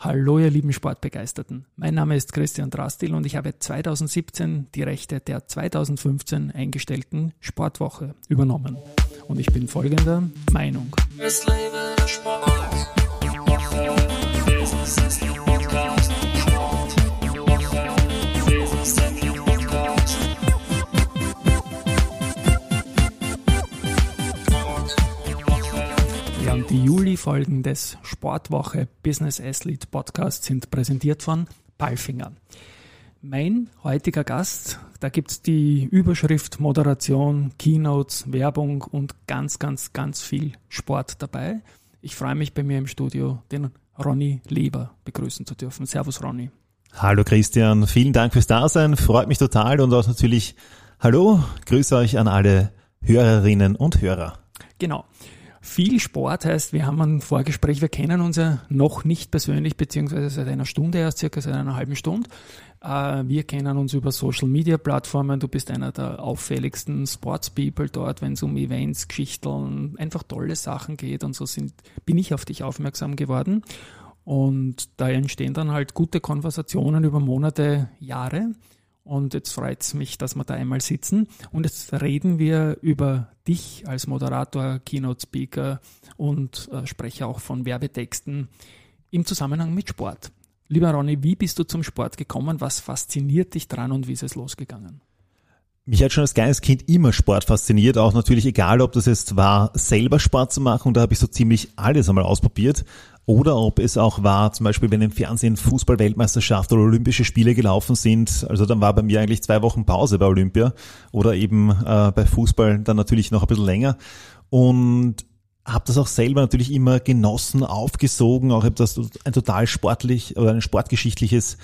Hallo ihr lieben Sportbegeisterten. Mein Name ist Christian Drastil und ich habe 2017 die Rechte der 2015 eingestellten Sportwoche übernommen. Und ich bin folgender Meinung. Es lebe der Sport. Die Juli-Folgen des Sportwoche Business Athlete Podcasts sind präsentiert von Palfinger. Mein heutiger Gast, da gibt es die Überschrift Moderation, Keynotes, Werbung und ganz, ganz, ganz viel Sport dabei. Ich freue mich bei mir im Studio, den Ronny Leber begrüßen zu dürfen. Servus Ronny. Hallo Christian, vielen Dank fürs Dasein, freut mich total und auch natürlich Hallo, grüße euch an alle Hörerinnen und Hörer. Genau. Viel Sport heißt, wir haben ein Vorgespräch, wir kennen uns ja noch nicht persönlich, beziehungsweise seit einer Stunde erst, circa seit einer halben Stunde. Äh, wir kennen uns über Social Media Plattformen. Du bist einer der auffälligsten Sports People dort, wenn es um Events, Geschichten, einfach tolle Sachen geht und so sind, bin ich auf dich aufmerksam geworden. Und da entstehen dann halt gute Konversationen über Monate, Jahre. Und jetzt freut es mich, dass wir da einmal sitzen. Und jetzt reden wir über dich als Moderator, Keynote-Speaker und äh, spreche auch von Werbetexten im Zusammenhang mit Sport. Lieber Ronny, wie bist du zum Sport gekommen? Was fasziniert dich dran und wie ist es losgegangen? Mich hat schon als kleines Kind immer Sport fasziniert, auch natürlich egal, ob das jetzt war, selber Sport zu machen, da habe ich so ziemlich alles einmal ausprobiert, oder ob es auch war, zum Beispiel wenn im Fernsehen Fußball-Weltmeisterschaft oder Olympische Spiele gelaufen sind, also dann war bei mir eigentlich zwei Wochen Pause bei Olympia oder eben äh, bei Fußball dann natürlich noch ein bisschen länger. Und habe das auch selber natürlich immer genossen, aufgesogen, auch habe das ein total sportlich oder ein sportgeschichtliches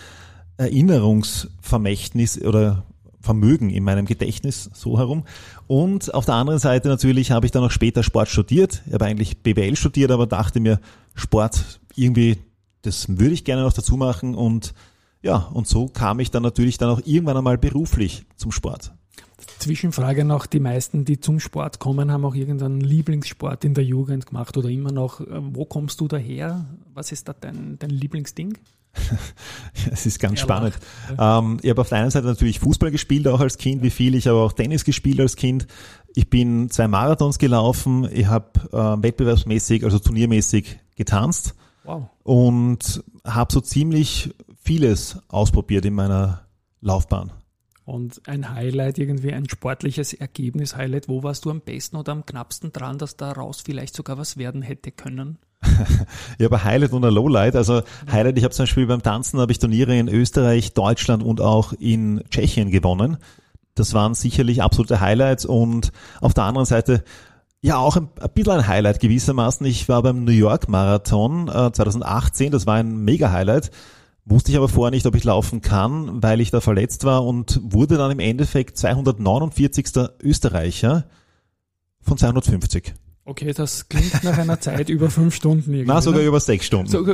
Erinnerungsvermächtnis oder Vermögen in meinem Gedächtnis so herum. Und auf der anderen Seite natürlich habe ich dann auch später Sport studiert. Ich habe eigentlich BWL studiert, aber dachte mir, Sport irgendwie, das würde ich gerne noch dazu machen. Und ja, und so kam ich dann natürlich dann auch irgendwann einmal beruflich zum Sport. Zwischenfrage noch, die meisten, die zum Sport kommen, haben auch irgendeinen Lieblingssport in der Jugend gemacht oder immer noch. Wo kommst du daher? Was ist da dein, dein Lieblingsding? es ist ganz ja, spannend. Ähm, ich habe auf der einen Seite natürlich Fußball gespielt, auch als Kind, wie viel. Ich habe auch Tennis gespielt als Kind. Ich bin zwei Marathons gelaufen. Ich habe äh, wettbewerbsmäßig, also turniermäßig getanzt. Wow. Und habe so ziemlich vieles ausprobiert in meiner Laufbahn. Und ein Highlight, irgendwie ein sportliches Ergebnis-Highlight, wo warst du am besten oder am knappsten dran, dass daraus vielleicht sogar was werden hätte können? habe ein Highlight und ein Lowlight. Also Highlight, ich habe zum Beispiel beim Tanzen habe ich Turniere in Österreich, Deutschland und auch in Tschechien gewonnen. Das waren sicherlich absolute Highlights und auf der anderen Seite ja auch ein, ein bisschen ein Highlight gewissermaßen. Ich war beim New York Marathon äh, 2018, das war ein mega Highlight. Wusste ich aber vorher nicht, ob ich laufen kann, weil ich da verletzt war und wurde dann im Endeffekt 249. Österreicher von 250. Okay, das klingt nach einer Zeit über fünf Stunden. Irgendwie, Na, sogar ne? über sechs Stunden. So,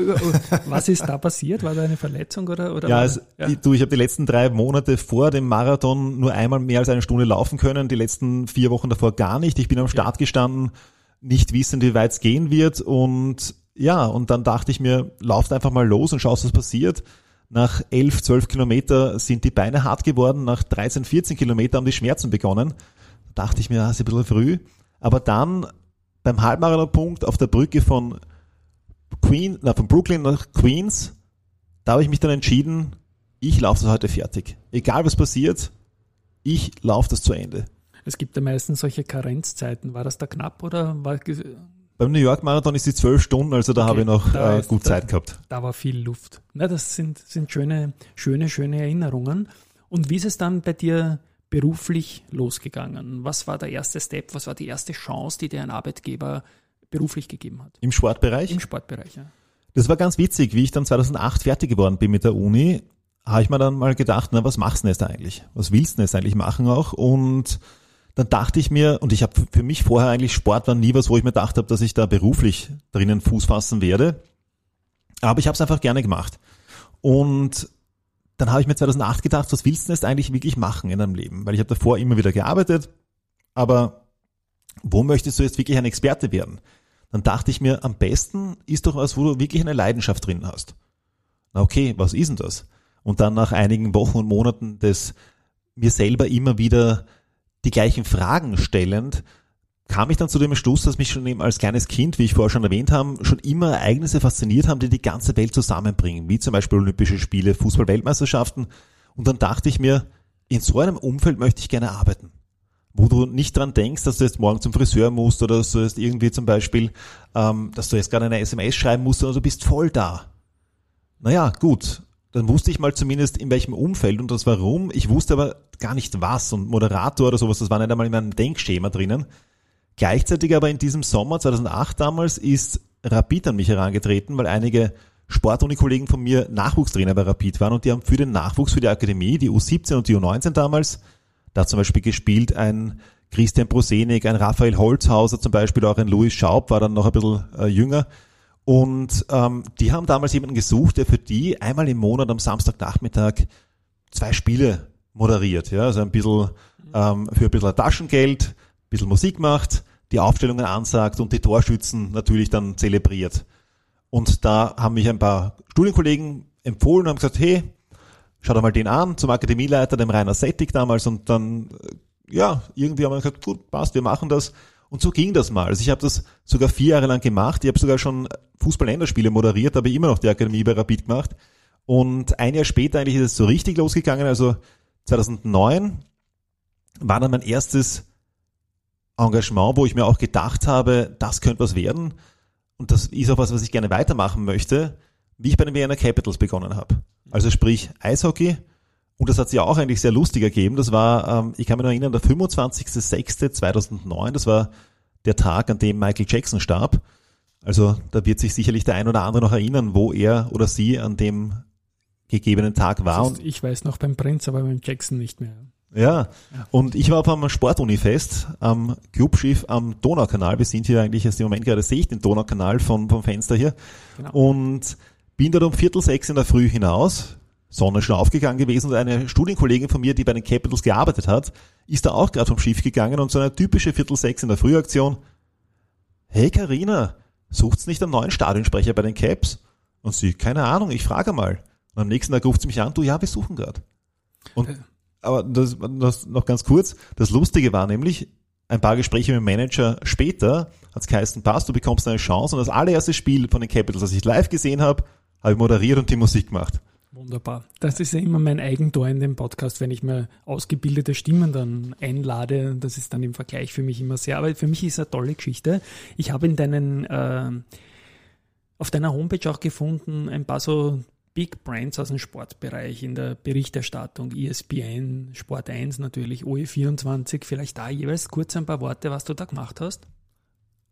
was ist da passiert? War da eine Verletzung oder? oder ja, es, ja. du, ich habe die letzten drei Monate vor dem Marathon nur einmal mehr als eine Stunde laufen können, die letzten vier Wochen davor gar nicht. Ich bin am Start gestanden, nicht wissend, wie weit es gehen wird und ja, und dann dachte ich mir, lauft einfach mal los und schaust, was passiert. Nach elf, zwölf Kilometer sind die Beine hart geworden, nach 13, 14 Kilometer haben die Schmerzen begonnen. Da dachte ich mir, das ist ein bisschen früh. Aber dann beim Halbmarathonpunkt auf der Brücke von Queen, na, von Brooklyn nach Queens, da habe ich mich dann entschieden, ich laufe das heute fertig. Egal was passiert, ich laufe das zu Ende. Es gibt ja meistens solche Karenzzeiten. War das da knapp oder war beim New York Marathon ist die zwölf Stunden, also da okay, habe ich noch äh, gut Zeit gehabt. Da war viel Luft. Na, das sind, sind schöne, schöne, schöne Erinnerungen. Und wie ist es dann bei dir beruflich losgegangen? Was war der erste Step? Was war die erste Chance, die dir ein Arbeitgeber beruflich gegeben hat? Im Sportbereich? Im Sportbereich, ja. Das war ganz witzig. Wie ich dann 2008 fertig geworden bin mit der Uni, habe ich mir dann mal gedacht, na, was machst du denn jetzt eigentlich? Was willst du denn jetzt eigentlich machen auch? Und dann dachte ich mir, und ich habe für mich vorher eigentlich Sport war nie was, wo ich mir gedacht habe, dass ich da beruflich drinnen Fuß fassen werde. Aber ich habe es einfach gerne gemacht. Und dann habe ich mir 2008 gedacht, was willst du denn jetzt eigentlich wirklich machen in deinem Leben? Weil ich habe davor immer wieder gearbeitet, aber wo möchtest du jetzt wirklich ein Experte werden? Dann dachte ich mir, am besten ist doch was, wo du wirklich eine Leidenschaft drin hast. Na okay, was ist denn das? Und dann nach einigen Wochen und Monaten des mir selber immer wieder die gleichen Fragen stellend, kam ich dann zu dem Schluss, dass mich schon eben als kleines Kind, wie ich vorher schon erwähnt habe, schon immer Ereignisse fasziniert haben, die die ganze Welt zusammenbringen, wie zum Beispiel Olympische Spiele, Fußball-Weltmeisterschaften. Und dann dachte ich mir, in so einem Umfeld möchte ich gerne arbeiten. Wo du nicht dran denkst, dass du jetzt morgen zum Friseur musst oder dass du jetzt irgendwie zum Beispiel, ähm, dass du jetzt gerade eine SMS schreiben musst, sondern du bist voll da. Naja, gut. Dann wusste ich mal zumindest in welchem Umfeld und das warum. Ich wusste aber gar nicht was und Moderator oder sowas, das war nicht einmal in meinem Denkschema drinnen. Gleichzeitig aber in diesem Sommer 2008 damals ist Rapid an mich herangetreten, weil einige Sportuni-Kollegen von mir Nachwuchstrainer bei Rapid waren und die haben für den Nachwuchs für die Akademie, die U17 und die U19 damals, da zum Beispiel gespielt ein Christian Prosenik, ein Raphael Holzhauser zum Beispiel, auch ein Louis Schaub war dann noch ein bisschen äh, jünger. Und ähm, die haben damals jemanden gesucht, der für die einmal im Monat am Samstagnachmittag zwei Spiele moderiert. Ja, also ein bisschen ähm, für ein bisschen Taschengeld, ein bisschen Musik macht, die Aufstellungen ansagt und die Torschützen natürlich dann zelebriert. Und da haben mich ein paar Studienkollegen empfohlen und haben gesagt, hey, schau doch mal den an, zum Akademieleiter, dem Rainer Settig damals und dann, äh, ja, irgendwie haben wir gesagt, gut, passt, wir machen das. Und so ging das mal. Also ich habe das sogar vier Jahre lang gemacht. Ich habe sogar schon Fußball-Länderspiele moderiert, habe immer noch die Akademie bei Rapid gemacht. Und ein Jahr später eigentlich ist es so richtig losgegangen. Also 2009 war dann mein erstes Engagement, wo ich mir auch gedacht habe, das könnte was werden und das ist auch was, was ich gerne weitermachen möchte, wie ich bei den Vienna Capitals begonnen habe. Also sprich Eishockey. Und das hat sich auch eigentlich sehr lustig ergeben. Das war, ähm, ich kann mich noch erinnern, der 25.06.2009, das war der Tag, an dem Michael Jackson starb. Also da wird sich sicherlich der ein oder andere noch erinnern, wo er oder sie an dem gegebenen Tag war. Das heißt, ich weiß noch beim Prinz, aber beim Jackson nicht mehr. Ja, und ich war auf einem Sportunifest am Clubschiff am Donaukanal. Wir sind hier eigentlich erst im Moment gerade, sehe ich den Donaukanal vom, vom Fenster hier. Genau. Und bin dort um Viertel sechs in der Früh hinaus, Sonne schon aufgegangen gewesen und eine Studienkollegin von mir, die bei den Capitals gearbeitet hat, ist da auch gerade vom Schiff gegangen und so eine typische Viertel sechs in der Frühaktion. Hey Karina, sucht's nicht einen neuen Stadionsprecher bei den Caps? Und sie, keine Ahnung, ich frage mal. Und am nächsten Tag ruft sie mich an, du, ja, wir suchen gerade. Und äh, aber das, das noch ganz kurz. Das Lustige war nämlich, ein paar Gespräche mit dem Manager später hat es geheißen, passt, du bekommst eine Chance. Und das allererste Spiel von den Capitals, das ich live gesehen habe, habe ich moderiert und die Musik gemacht. Wunderbar. Das ist ja immer mein Eigentor in dem Podcast, wenn ich mir ausgebildete Stimmen dann einlade. Das ist dann im Vergleich für mich immer sehr. Aber für mich ist eine tolle Geschichte. Ich habe in deinen äh, auf deiner Homepage auch gefunden ein paar so Big Brands aus dem Sportbereich in der Berichterstattung, ESPN, Sport 1 natürlich, OE24, vielleicht da jeweils kurz ein paar Worte, was du da gemacht hast?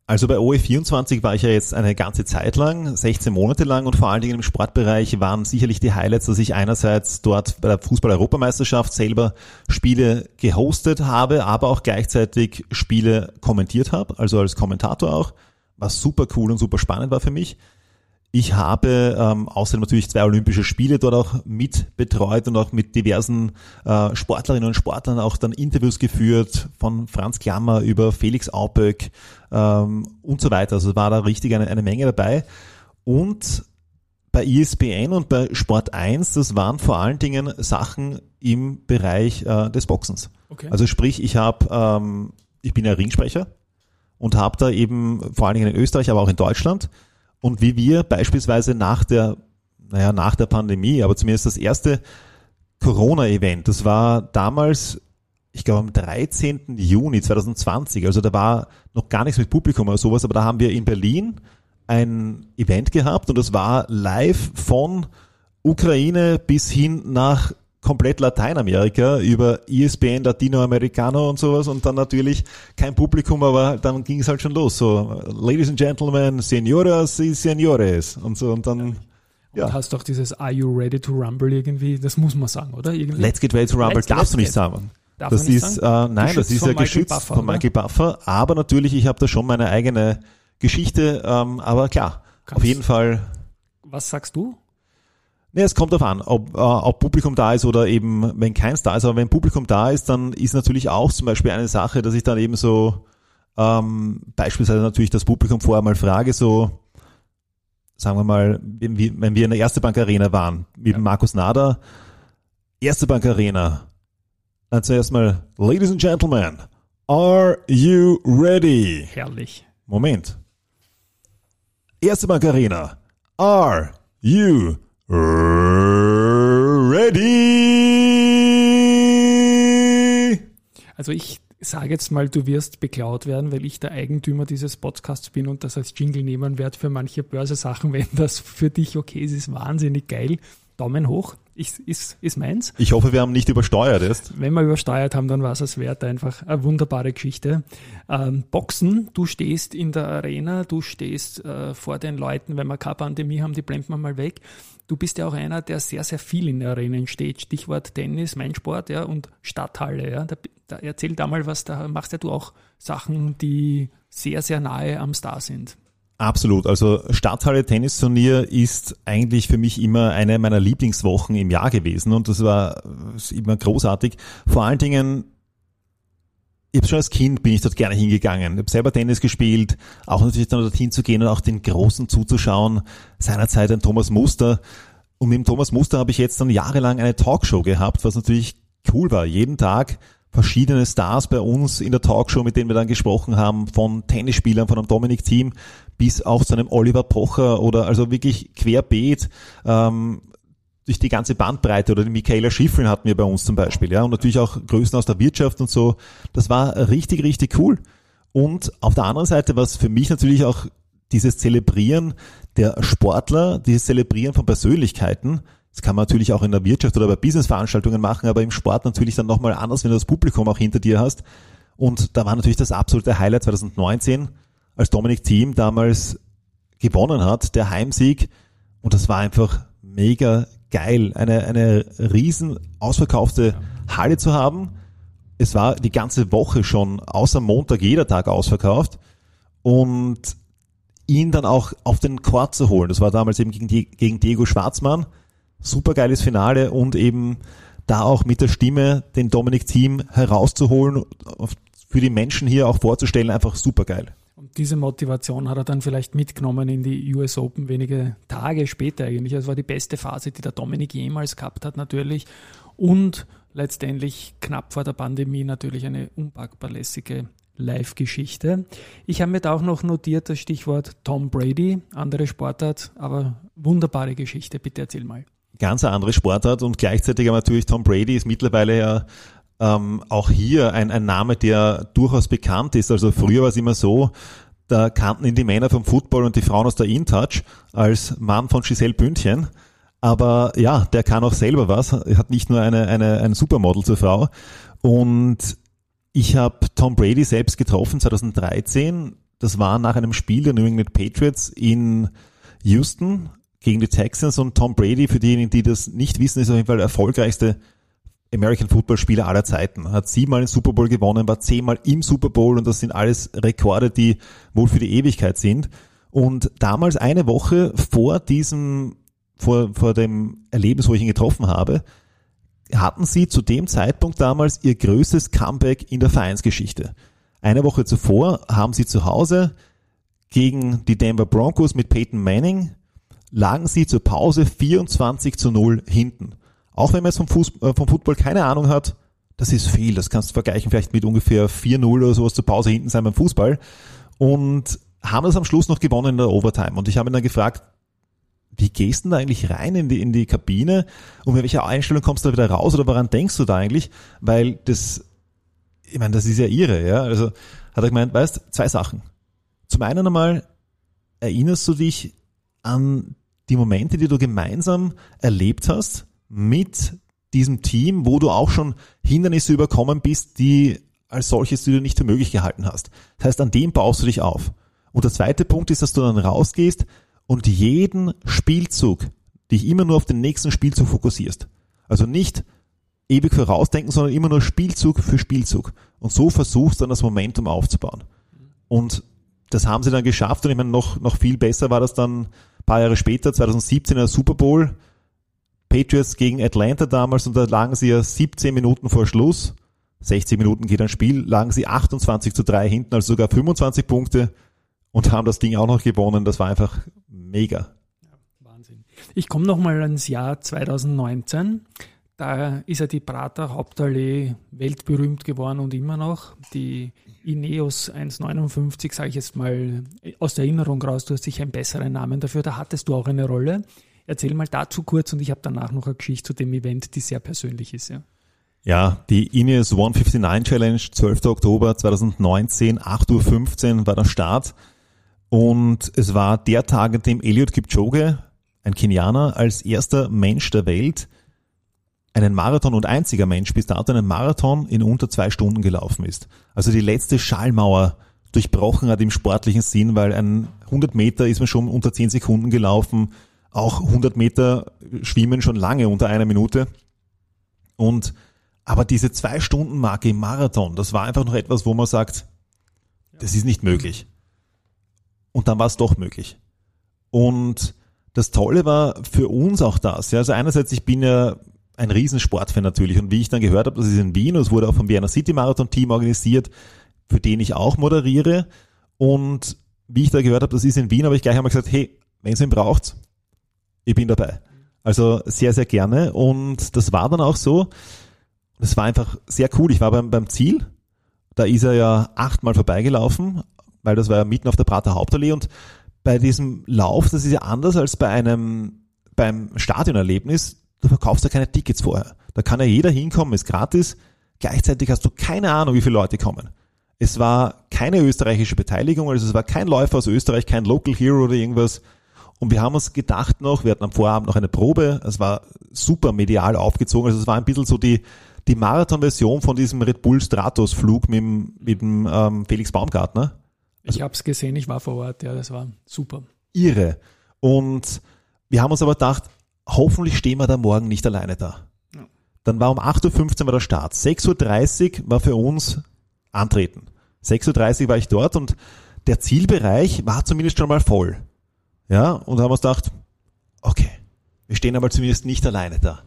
Also bei OE24 war ich ja jetzt eine ganze Zeit lang, 16 Monate lang und vor allen Dingen im Sportbereich waren sicherlich die Highlights, dass ich einerseits dort bei der Fußball-Europameisterschaft selber Spiele gehostet habe, aber auch gleichzeitig Spiele kommentiert habe, also als Kommentator auch, was super cool und super spannend war für mich. Ich habe ähm, außerdem natürlich zwei Olympische Spiele dort auch mit betreut und auch mit diversen äh, Sportlerinnen und Sportlern auch dann Interviews geführt, von Franz Klammer über Felix Auböck ähm, und so weiter. Also war da richtig eine, eine Menge dabei. Und bei ESPN und bei Sport 1, das waren vor allen Dingen Sachen im Bereich äh, des Boxens. Okay. Also sprich, ich habe, ähm, ich bin ja Ringsprecher und habe da eben vor allen Dingen in Österreich, aber auch in Deutschland und wie wir beispielsweise nach der, naja, nach der Pandemie, aber zumindest das erste Corona-Event, das war damals, ich glaube am 13. Juni 2020, also da war noch gar nichts mit Publikum oder sowas, aber da haben wir in Berlin ein Event gehabt und das war live von Ukraine bis hin nach komplett Lateinamerika über ESPN, Latinoamericano und sowas und dann natürlich kein Publikum, aber dann ging es halt schon los. So, Ladies and Gentlemen, Senoras y Senores und so und dann. Ja. Und hast doch dieses Are you ready to rumble irgendwie, das muss man sagen, oder? Irgendwie? Let's get ready to rumble, let's, darfst let's du nicht sagen. Darf das ist, sagen? Äh, nein, geschützt das ist ja geschützt Buffer, von Michael Buffer, aber natürlich, ich habe da schon meine eigene Geschichte, ähm, aber klar, Kannst auf jeden Fall. Was sagst du? Nee, es kommt darauf an, ob, äh, ob Publikum da ist oder eben, wenn keins da ist. Aber wenn Publikum da ist, dann ist natürlich auch zum Beispiel eine Sache, dass ich dann eben so ähm, beispielsweise natürlich das Publikum vorher mal frage, so sagen wir mal, wenn wir, wenn wir in der Erste Bank Arena waren, mit ja. Markus Nader, Erste Bank Arena, dann zuerst mal, Ladies and Gentlemen, are you ready? Herrlich. Moment. Erste Bank Arena, are you ready? Also ich sage jetzt mal, du wirst beklaut werden, weil ich der Eigentümer dieses Podcasts bin und das als Jingle nehmen werde für manche Börsesachen, wenn das für dich okay ist, ist wahnsinnig geil. Daumen hoch, ist, ist, ist meins. Ich hoffe, wir haben nicht übersteuert erst. Wenn wir übersteuert haben, dann war es es wert. Einfach eine wunderbare Geschichte. Ähm, Boxen, du stehst in der Arena, du stehst äh, vor den Leuten, wenn wir keine Pandemie haben, die blenden wir mal weg. Du bist ja auch einer, der sehr, sehr viel in der Arena steht. Stichwort Tennis, mein Sport, ja, und Stadthalle, ja. Da, da, erzähl da mal was, da machst ja du auch Sachen, die sehr, sehr nahe am Star sind. Absolut. Also Stadthalle Tennisturnier ist eigentlich für mich immer eine meiner Lieblingswochen im Jahr gewesen und das war immer großartig. Vor allen Dingen, ich habe schon als Kind bin ich dort gerne hingegangen. Ich habe selber Tennis gespielt, auch natürlich dann dorthin zu gehen und auch den Großen zuzuschauen. Seinerzeit ein Thomas Muster. Und mit dem Thomas Muster habe ich jetzt dann jahrelang eine Talkshow gehabt, was natürlich cool war. Jeden Tag verschiedene Stars bei uns in der Talkshow, mit denen wir dann gesprochen haben, von Tennisspielern, von einem Dominik Team bis auch zu einem Oliver Pocher oder also wirklich querbeet ähm, durch die ganze Bandbreite oder die Michaela Schiffeln hatten wir bei uns zum Beispiel, ja, und natürlich auch Größen aus der Wirtschaft und so. Das war richtig, richtig cool. Und auf der anderen Seite, was für mich natürlich auch dieses Zelebrieren der Sportler, dieses Zelebrieren von Persönlichkeiten, das kann man natürlich auch in der Wirtschaft oder bei Businessveranstaltungen machen, aber im Sport natürlich dann nochmal anders, wenn du das Publikum auch hinter dir hast. Und da war natürlich das absolute Highlight 2019, als Dominik Thiem damals gewonnen hat, der Heimsieg. Und das war einfach mega geil, eine, eine riesen ausverkaufte Halle zu haben. Es war die ganze Woche schon, außer Montag, jeder Tag ausverkauft. Und ihn dann auch auf den Court zu holen. Das war damals eben gegen, gegen Diego Schwarzmann. Super geiles Finale und eben da auch mit der Stimme den Dominik Team herauszuholen, für die Menschen hier auch vorzustellen, einfach super geil. Und diese Motivation hat er dann vielleicht mitgenommen in die US Open wenige Tage später eigentlich. Das war die beste Phase, die der Dominik jemals gehabt hat natürlich. Und letztendlich knapp vor der Pandemie natürlich eine unpackbar lässige Live-Geschichte. Ich habe mir da auch noch notiert das Stichwort Tom Brady, andere Sportart, aber wunderbare Geschichte. Bitte erzähl mal. Ganz andere Sportart und gleichzeitig aber natürlich Tom Brady ist mittlerweile ja ähm, auch hier ein, ein Name, der durchaus bekannt ist. Also früher war es immer so, da kannten ihn die Männer vom Football und die Frauen aus der InTouch als Mann von Giselle Bündchen. Aber ja, der kann auch selber was. Er hat nicht nur eine, eine, ein Supermodel zur Frau. Und ich habe Tom Brady selbst getroffen 2013. Das war nach einem Spiel der New England Patriots in Houston gegen die Texans und Tom Brady, für diejenigen, die das nicht wissen, ist auf jeden Fall der erfolgreichste American Football Spieler aller Zeiten. Hat siebenmal den Super Bowl gewonnen, war zehnmal im Super Bowl und das sind alles Rekorde, die wohl für die Ewigkeit sind. Und damals eine Woche vor diesem, vor, vor dem Erlebnis, wo ich ihn getroffen habe, hatten sie zu dem Zeitpunkt damals ihr größtes Comeback in der Vereinsgeschichte. Eine Woche zuvor haben sie zu Hause gegen die Denver Broncos mit Peyton Manning lagen sie zur Pause 24 zu 0 hinten. Auch wenn man jetzt vom, Fußball, äh, vom Football keine Ahnung hat, das ist viel. Das kannst du vergleichen vielleicht mit ungefähr 4-0 oder sowas zur Pause hinten sein beim Fußball. Und haben das am Schluss noch gewonnen in der Overtime. Und ich habe ihn dann gefragt, wie gehst du da eigentlich rein in die, in die Kabine und mit welcher Einstellung kommst du da wieder raus oder woran denkst du da eigentlich? Weil das, ich meine, das ist ja irre, ja. Also hat er gemeint, weißt, zwei Sachen. Zum einen einmal erinnerst du dich an die Momente, die du gemeinsam erlebt hast mit diesem Team, wo du auch schon Hindernisse überkommen bist, die als solches du nicht für möglich gehalten hast. Das heißt, an dem baust du dich auf. Und der zweite Punkt ist, dass du dann rausgehst und jeden Spielzug dich immer nur auf den nächsten Spielzug fokussierst. Also nicht ewig vorausdenken, sondern immer nur Spielzug für Spielzug. Und so versuchst dann das Momentum aufzubauen. Und das haben sie dann geschafft und ich meine, noch, noch viel besser war das dann paar Jahre später, 2017 in der Super Bowl, Patriots gegen Atlanta damals und da lagen sie ja 17 Minuten vor Schluss. 60 Minuten geht ein Spiel, lagen sie 28 zu 3 hinten, also sogar 25 Punkte und haben das Ding auch noch gewonnen. Das war einfach mega. Ich komme nochmal ans Jahr 2019. Da ist ja die Prater Hauptallee weltberühmt geworden und immer noch. Die Ineos 1,59, sage ich jetzt mal aus der Erinnerung raus, du hast sicher einen besseren Namen dafür, da hattest du auch eine Rolle. Erzähl mal dazu kurz und ich habe danach noch eine Geschichte zu dem Event, die sehr persönlich ist. Ja, ja die Ineos 159 Challenge, 12. Oktober 2019, 8.15 Uhr war der Start. Und es war der Tag, an dem Eliud Kipchoge, ein Kenianer, als erster Mensch der Welt einen Marathon und einziger Mensch bis dato einen Marathon in unter zwei Stunden gelaufen ist. Also die letzte Schallmauer durchbrochen hat im sportlichen Sinn, weil ein 100 Meter ist man schon unter 10 Sekunden gelaufen, auch 100 Meter schwimmen schon lange unter einer Minute. Und aber diese zwei Stunden Marke im Marathon, das war einfach noch etwas, wo man sagt, das ist nicht möglich. Und dann war es doch möglich. Und das Tolle war für uns auch das. Ja, also einerseits, ich bin ja ein Riesensportfan natürlich. Und wie ich dann gehört habe, das ist in Wien, und es wurde auch vom Vienna City Marathon Team organisiert, für den ich auch moderiere. Und wie ich da gehört habe, das ist in Wien, habe ich gleich einmal gesagt, hey, wenn ihr ihn braucht, ich bin dabei. Also sehr, sehr gerne. Und das war dann auch so. Das war einfach sehr cool. Ich war beim, beim Ziel. Da ist er ja achtmal vorbeigelaufen, weil das war ja mitten auf der Prater Hauptallee. Und bei diesem Lauf, das ist ja anders als bei einem, beim Stadionerlebnis du verkaufst ja keine Tickets vorher. Da kann ja jeder hinkommen, ist gratis. Gleichzeitig hast du keine Ahnung, wie viele Leute kommen. Es war keine österreichische Beteiligung, also es war kein Läufer aus Österreich, kein Local Hero oder irgendwas. Und wir haben uns gedacht noch, wir hatten am Vorabend noch eine Probe, es war super medial aufgezogen, also es war ein bisschen so die, die Marathon-Version von diesem Red Bull Stratos-Flug mit dem, mit dem ähm, Felix Baumgartner. Also, ich habe es gesehen, ich war vor Ort, ja, das war super. Irre. Und wir haben uns aber gedacht, hoffentlich stehen wir da morgen nicht alleine da. Ja. Dann war um 8.15 Uhr war der Start. 6.30 Uhr war für uns Antreten. 6.30 Uhr war ich dort und der Zielbereich war zumindest schon mal voll. Ja, und haben uns gedacht, okay, wir stehen aber zumindest nicht alleine da.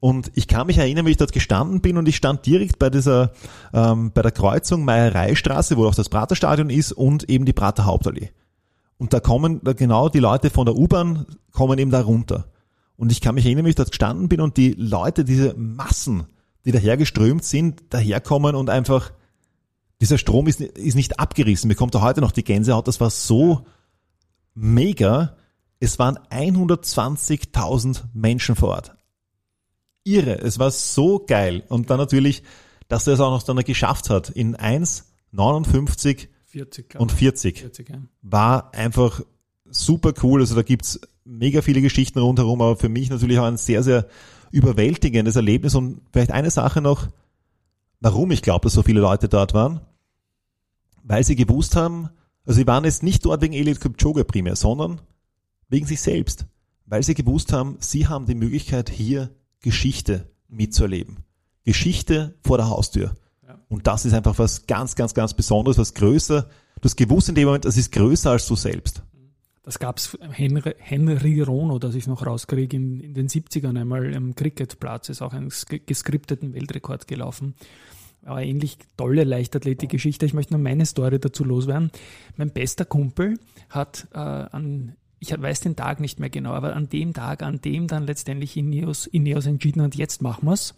Und ich kann mich erinnern, wie ich dort gestanden bin und ich stand direkt bei dieser, ähm, bei der Kreuzung Meiereistraße, wo auch das Praterstadion ist und eben die Prater Hauptallee. Und da kommen da genau die Leute von der U-Bahn kommen eben da runter. Und ich kann mich erinnern, wie ich dort gestanden bin und die Leute, diese Massen, die dahergeströmt sind, daherkommen und einfach, dieser Strom ist, ist nicht abgerissen. Mir kommt da heute noch die Gänsehaut. Das war so mega. Es waren 120.000 Menschen vor Ort. Irre. Es war so geil. Und dann natürlich, dass er es auch noch dann geschafft hat in 1,59 und 40. 40 ja. War einfach super cool. Also da gibt's mega viele Geschichten rundherum, aber für mich natürlich auch ein sehr, sehr überwältigendes Erlebnis. Und vielleicht eine Sache noch, warum ich glaube, dass so viele Leute dort waren. Weil sie gewusst haben, also sie waren jetzt nicht dort wegen Elliot Kipchoge primär, sondern wegen sich selbst. Weil sie gewusst haben, sie haben die Möglichkeit, hier Geschichte mitzuerleben. Geschichte vor der Haustür. Ja. Und das ist einfach was ganz, ganz, ganz Besonderes, was größer. Du hast gewusst in dem Moment, das ist größer als du selbst. Das gab's Henry, Henry Rono, das ich noch rauskriege, in, in den 70ern einmal am Cricketplatz, ist auch einen geskripteten Weltrekord gelaufen. Aber ähnlich tolle Leichtathletik-Geschichte. Ich möchte nur meine Story dazu loswerden. Mein bester Kumpel hat äh, an ich weiß den Tag nicht mehr genau, aber an dem Tag, an dem dann letztendlich Ineos, Ineos entschieden hat, jetzt machen wir's.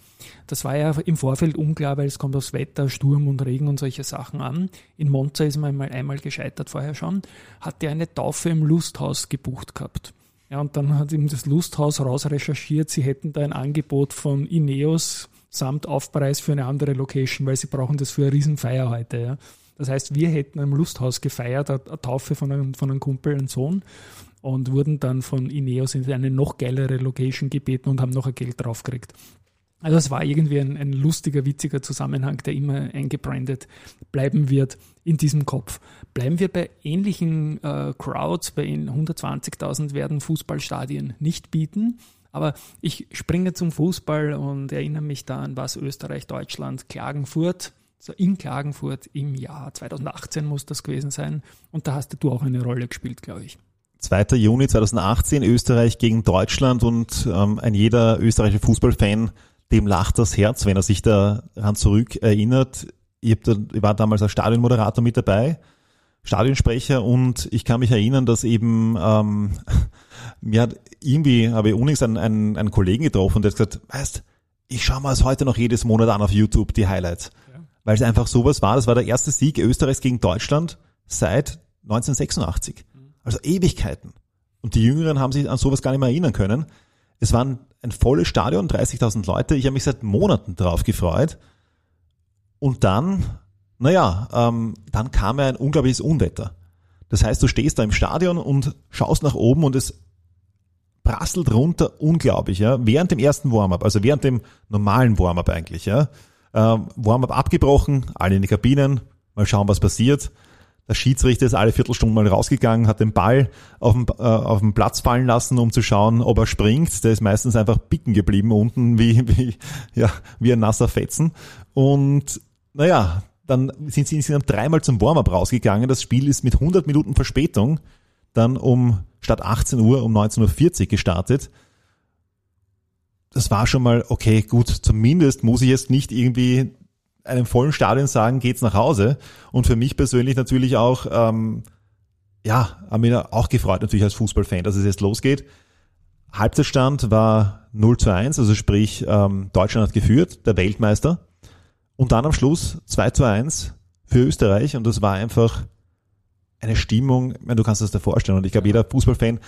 Das war ja im Vorfeld unklar, weil es kommt aufs Wetter, Sturm und Regen und solche Sachen an. In Monza ist man einmal, einmal gescheitert vorher schon, hat er eine Taufe im Lusthaus gebucht gehabt. Ja, und dann hat ihm das Lusthaus rausrecherchiert, sie hätten da ein Angebot von Ineos samt Aufpreis für eine andere Location, weil sie brauchen das für eine Riesenfeier heute. Ja. Das heißt, wir hätten im Lusthaus gefeiert, eine Taufe von einem, von einem Kumpel, einen Sohn und wurden dann von Ineos in eine noch geilere Location gebeten und haben noch ein Geld draufgekriegt. Also es war irgendwie ein, ein, lustiger, witziger Zusammenhang, der immer eingebrandet bleiben wird in diesem Kopf. Bleiben wir bei ähnlichen äh, Crowds, bei 120.000 werden Fußballstadien nicht bieten. Aber ich springe zum Fußball und erinnere mich da an was Österreich, Deutschland, Klagenfurt, so in Klagenfurt im Jahr 2018 muss das gewesen sein. Und da hast du auch eine Rolle gespielt, glaube ich. 2. Juni 2018 Österreich gegen Deutschland und ähm, ein jeder österreichische Fußballfan, dem lacht das Herz, wenn er sich daran zurück erinnert. Ich, da, ich war damals als Stadionmoderator mit dabei Stadionsprecher und ich kann mich erinnern, dass eben ähm, mir hat irgendwie, habe ich unlängst einen, einen, einen Kollegen getroffen, der hat gesagt, weißt, ich schaue mir es heute noch jedes Monat an auf YouTube, die Highlights. Ja. Weil es einfach sowas war. Das war der erste Sieg Österreichs gegen Deutschland seit 1986. Also Ewigkeiten. Und die Jüngeren haben sich an sowas gar nicht mehr erinnern können. Es war ein, volles Stadion, 30.000 Leute. Ich habe mich seit Monaten darauf gefreut. Und dann, naja, ähm, dann kam ein unglaubliches Unwetter. Das heißt, du stehst da im Stadion und schaust nach oben und es prasselt runter unglaublich, ja. Während dem ersten Warm-up, also während dem normalen Warm-up eigentlich, ja. Ähm, Warm-up abgebrochen, alle in die Kabinen, mal schauen, was passiert. Der Schiedsrichter ist alle Viertelstunde mal rausgegangen, hat den Ball auf dem, äh, auf den Platz fallen lassen, um zu schauen, ob er springt. Der ist meistens einfach bicken geblieben unten wie, wie, ja, wie ein nasser Fetzen. Und naja, dann sind sie insgesamt dreimal zum Warm-up rausgegangen. Das Spiel ist mit 100 Minuten Verspätung dann um statt 18 Uhr um 19.40 Uhr gestartet. Das war schon mal, okay, gut, zumindest muss ich jetzt nicht irgendwie einem vollen Stadion sagen, geht's nach Hause. Und für mich persönlich natürlich auch, ähm, ja, haben mich auch gefreut, natürlich als Fußballfan, dass es jetzt losgeht. Halbzeitstand war 0 zu 1, also sprich, ähm, Deutschland hat geführt, der Weltmeister. Und dann am Schluss 2 zu 1 für Österreich und das war einfach eine Stimmung, meine, du kannst das dir vorstellen und ich glaube, jeder Fußballfan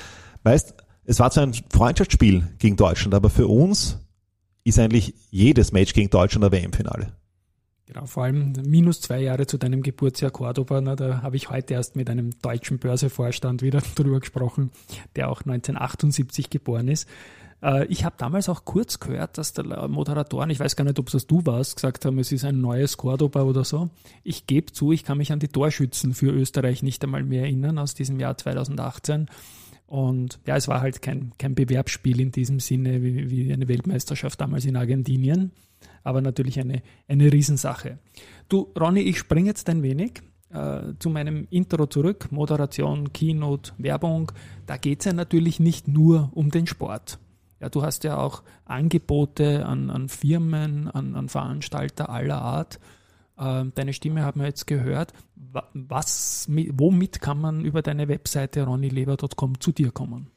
weißt, es war zwar ein Freundschaftsspiel gegen Deutschland, aber für uns ist eigentlich jedes Match gegen Deutschland ein WM-Finale. Genau, vor allem minus zwei Jahre zu deinem Geburtsjahr Cordoba, na, da habe ich heute erst mit einem deutschen Börsevorstand wieder drüber gesprochen, der auch 1978 geboren ist. Äh, ich habe damals auch kurz gehört, dass der Moderatoren, ich weiß gar nicht, ob es du warst, gesagt haben, es ist ein neues Cordoba oder so. Ich gebe zu, ich kann mich an die Torschützen für Österreich nicht einmal mehr erinnern aus diesem Jahr 2018. Und ja, es war halt kein, kein Bewerbsspiel in diesem Sinne wie, wie eine Weltmeisterschaft damals in Argentinien aber natürlich eine, eine Riesensache. Du, Ronny, ich springe jetzt ein wenig äh, zu meinem Intro zurück. Moderation, Keynote, Werbung. Da geht es ja natürlich nicht nur um den Sport. Ja, du hast ja auch Angebote an, an Firmen, an, an Veranstalter aller Art. Äh, deine Stimme haben wir jetzt gehört. Was, womit kann man über deine Webseite ronnyleber.com zu dir kommen?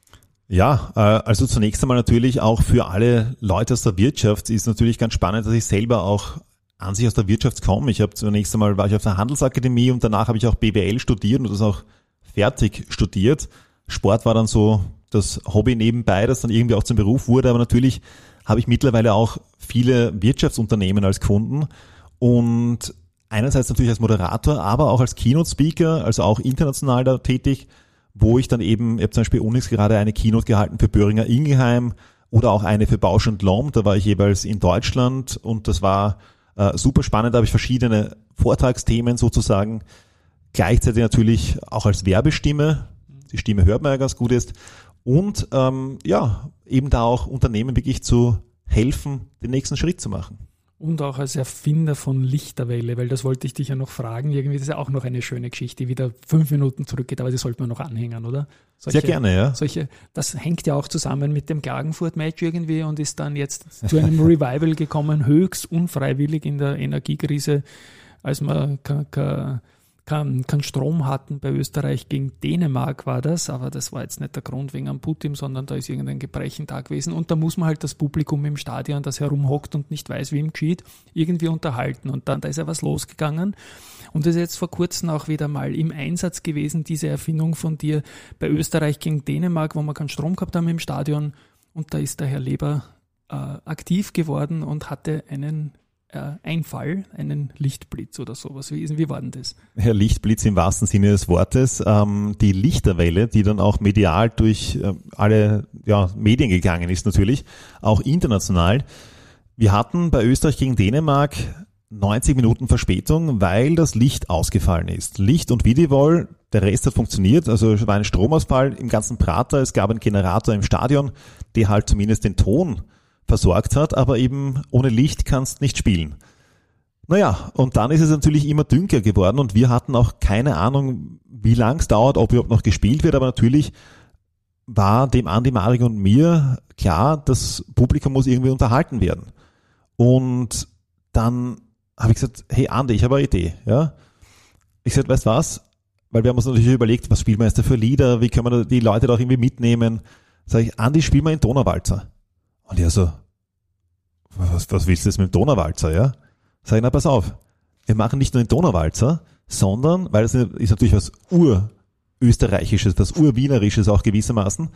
Ja, äh, also zunächst einmal natürlich auch für alle Leute aus der Wirtschaft ist natürlich ganz spannend, dass ich selber auch an sich aus der Wirtschaft komme. Ich habe zunächst einmal war ich auf der Handelsakademie und danach habe ich auch BWL studiert und das auch fertig studiert. Sport war dann so das Hobby nebenbei, das dann irgendwie auch zum Beruf wurde, aber natürlich habe ich mittlerweile auch viele Wirtschaftsunternehmen als Kunden und einerseits natürlich als Moderator, aber auch als Keynote Speaker, also auch international da tätig wo ich dann eben, ich habe zum Beispiel Unix gerade eine Keynote gehalten für Böhringer Ingelheim oder auch eine für Bausch und Lomb, da war ich jeweils in Deutschland und das war äh, super spannend, da habe ich verschiedene Vortragsthemen sozusagen, gleichzeitig natürlich auch als Werbestimme, die Stimme hört man ja ganz gut jetzt. Und ähm, ja, eben da auch Unternehmen wirklich zu helfen, den nächsten Schritt zu machen und auch als Erfinder von Lichterwelle, weil das wollte ich dich ja noch fragen. Irgendwie das ist ja auch noch eine schöne Geschichte, die wieder fünf Minuten zurückgeht, aber die sollte man noch anhängen, oder? Solche, Sehr gerne, ja. Solche, das hängt ja auch zusammen mit dem Klagenfurt-Match irgendwie und ist dann jetzt zu einem Revival gekommen, höchst unfreiwillig in der Energiekrise, als man keinen kein Strom hatten bei Österreich gegen Dänemark war das, aber das war jetzt nicht der Grund wegen Putin, sondern da ist irgendein Gebrechen da gewesen. Und da muss man halt das Publikum im Stadion, das herumhockt und nicht weiß, wie ihm geschieht, irgendwie unterhalten. Und dann da ist ja was losgegangen. Und das ist jetzt vor kurzem auch wieder mal im Einsatz gewesen, diese Erfindung von dir bei Österreich gegen Dänemark, wo wir keinen Strom gehabt haben im Stadion. Und da ist der Herr Leber äh, aktiv geworden und hatte einen äh, Einfall, einen Lichtblitz oder sowas. Wie, wie war denn das? Herr Lichtblitz im wahrsten Sinne des Wortes. Ähm, die Lichterwelle, die dann auch medial durch äh, alle ja, Medien gegangen ist natürlich, auch international. Wir hatten bei Österreich gegen Dänemark 90 Minuten Verspätung, weil das Licht ausgefallen ist. Licht und Videowall, der Rest hat funktioniert, also es war ein Stromausfall im ganzen Prater, es gab einen Generator im Stadion, der halt zumindest den Ton versorgt hat, aber eben ohne Licht kannst nicht spielen. Naja, und dann ist es natürlich immer dünker geworden und wir hatten auch keine Ahnung, wie lang es dauert, ob überhaupt noch gespielt wird, aber natürlich war dem Andi Marik und mir klar, das Publikum muss irgendwie unterhalten werden. Und dann habe ich gesagt, hey Andi, ich habe eine Idee. Ja? Ich gesagt, weißt was, weil wir haben uns natürlich überlegt, was spielen wir jetzt da für Lieder, wie können wir die Leute da auch irgendwie mitnehmen. Sag ich, Andi, spiel mal in Donauwalzer. Und er so, was, was willst du jetzt mit dem Donauwalzer, ja? Sag ich, na pass auf, wir machen nicht nur den Donauwalzer, sondern, weil das ist natürlich was urösterreichisches, was urwienerisches auch gewissermaßen,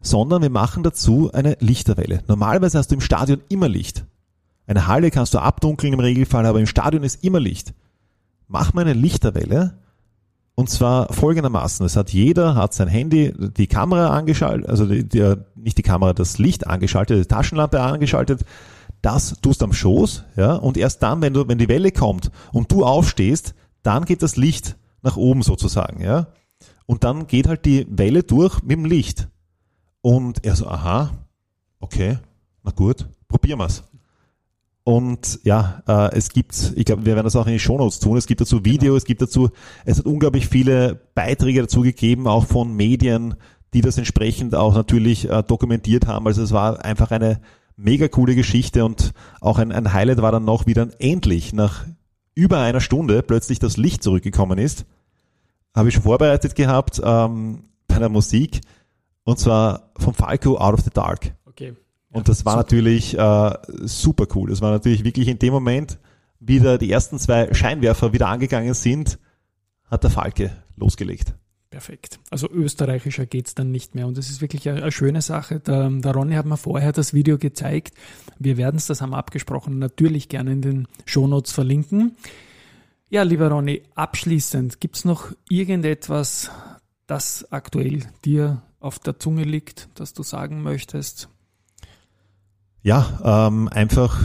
sondern wir machen dazu eine Lichterwelle. Normalerweise hast du im Stadion immer Licht. Eine Halle kannst du abdunkeln im Regelfall, aber im Stadion ist immer Licht. Mach mal eine Lichterwelle und zwar folgendermaßen. Es hat jeder, hat sein Handy, die Kamera angeschaltet, also die, die, nicht die Kamera, das Licht angeschaltet, die Taschenlampe angeschaltet. Das tust am Schoß, ja, und erst dann, wenn du, wenn die Welle kommt und du aufstehst, dann geht das Licht nach oben sozusagen, ja. Und dann geht halt die Welle durch mit dem Licht. Und er so, aha, okay, na gut, probieren wir's. Und ja, äh, es gibt, ich glaube, wir werden das auch in die Shownotes tun. Es gibt dazu Video, genau. es gibt dazu, es hat unglaublich viele Beiträge dazu gegeben, auch von Medien, die das entsprechend auch natürlich äh, dokumentiert haben. Also es war einfach eine mega coole Geschichte und auch ein, ein Highlight war dann noch, wie dann endlich nach über einer Stunde plötzlich das Licht zurückgekommen ist. Habe ich schon vorbereitet gehabt ähm, bei der Musik und zwar vom Falco Out of the Dark. Und das war super. natürlich äh, super cool. Das war natürlich wirklich in dem Moment, wie da die ersten zwei Scheinwerfer wieder angegangen sind, hat der Falke losgelegt. Perfekt. Also österreichischer geht's dann nicht mehr. Und das ist wirklich eine, eine schöne Sache. Der, der, Ronny hat mir vorher das Video gezeigt. Wir werden es, das haben wir abgesprochen, natürlich gerne in den Shownotes verlinken. Ja, lieber Ronny, abschließend, gibt's noch irgendetwas, das aktuell dir auf der Zunge liegt, das du sagen möchtest? Ja, ähm, einfach,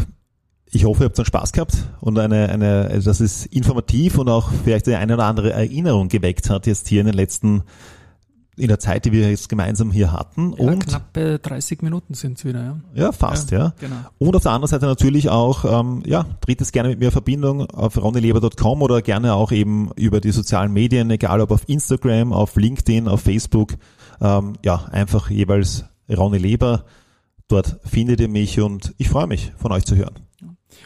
ich hoffe, ihr habt dann Spaß gehabt und eine, eine, also dass es informativ und auch vielleicht eine oder andere Erinnerung geweckt hat jetzt hier in den letzten in der Zeit, die wir jetzt gemeinsam hier hatten. Ja, und knappe 30 Minuten sind es wieder, ja. Ja, fast, ja. ja. Genau. Und auf der anderen Seite natürlich auch, ähm, ja, tritt es gerne mit mir in Verbindung auf ronnyleber.com oder gerne auch eben über die sozialen Medien, egal ob auf Instagram, auf LinkedIn, auf Facebook. Ähm, ja, einfach jeweils Ronny Leber Dort findet ihr mich und ich freue mich, von euch zu hören.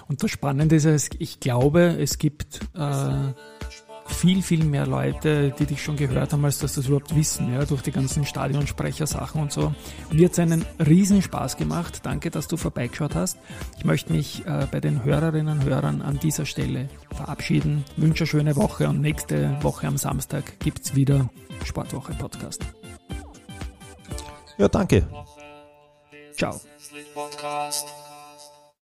Und das Spannende ist, ich glaube, es gibt äh, viel, viel mehr Leute, die dich schon gehört haben, als dass das überhaupt wissen, ja, durch die ganzen Stadionsprechersachen und so. Mir hat es einen riesen Spaß gemacht. Danke, dass du vorbeigeschaut hast. Ich möchte mich äh, bei den Hörerinnen und Hörern an dieser Stelle verabschieden. Wünsche eine schöne Woche und nächste Woche am Samstag gibt es wieder Sportwoche Podcast. Ja, danke. Ciao.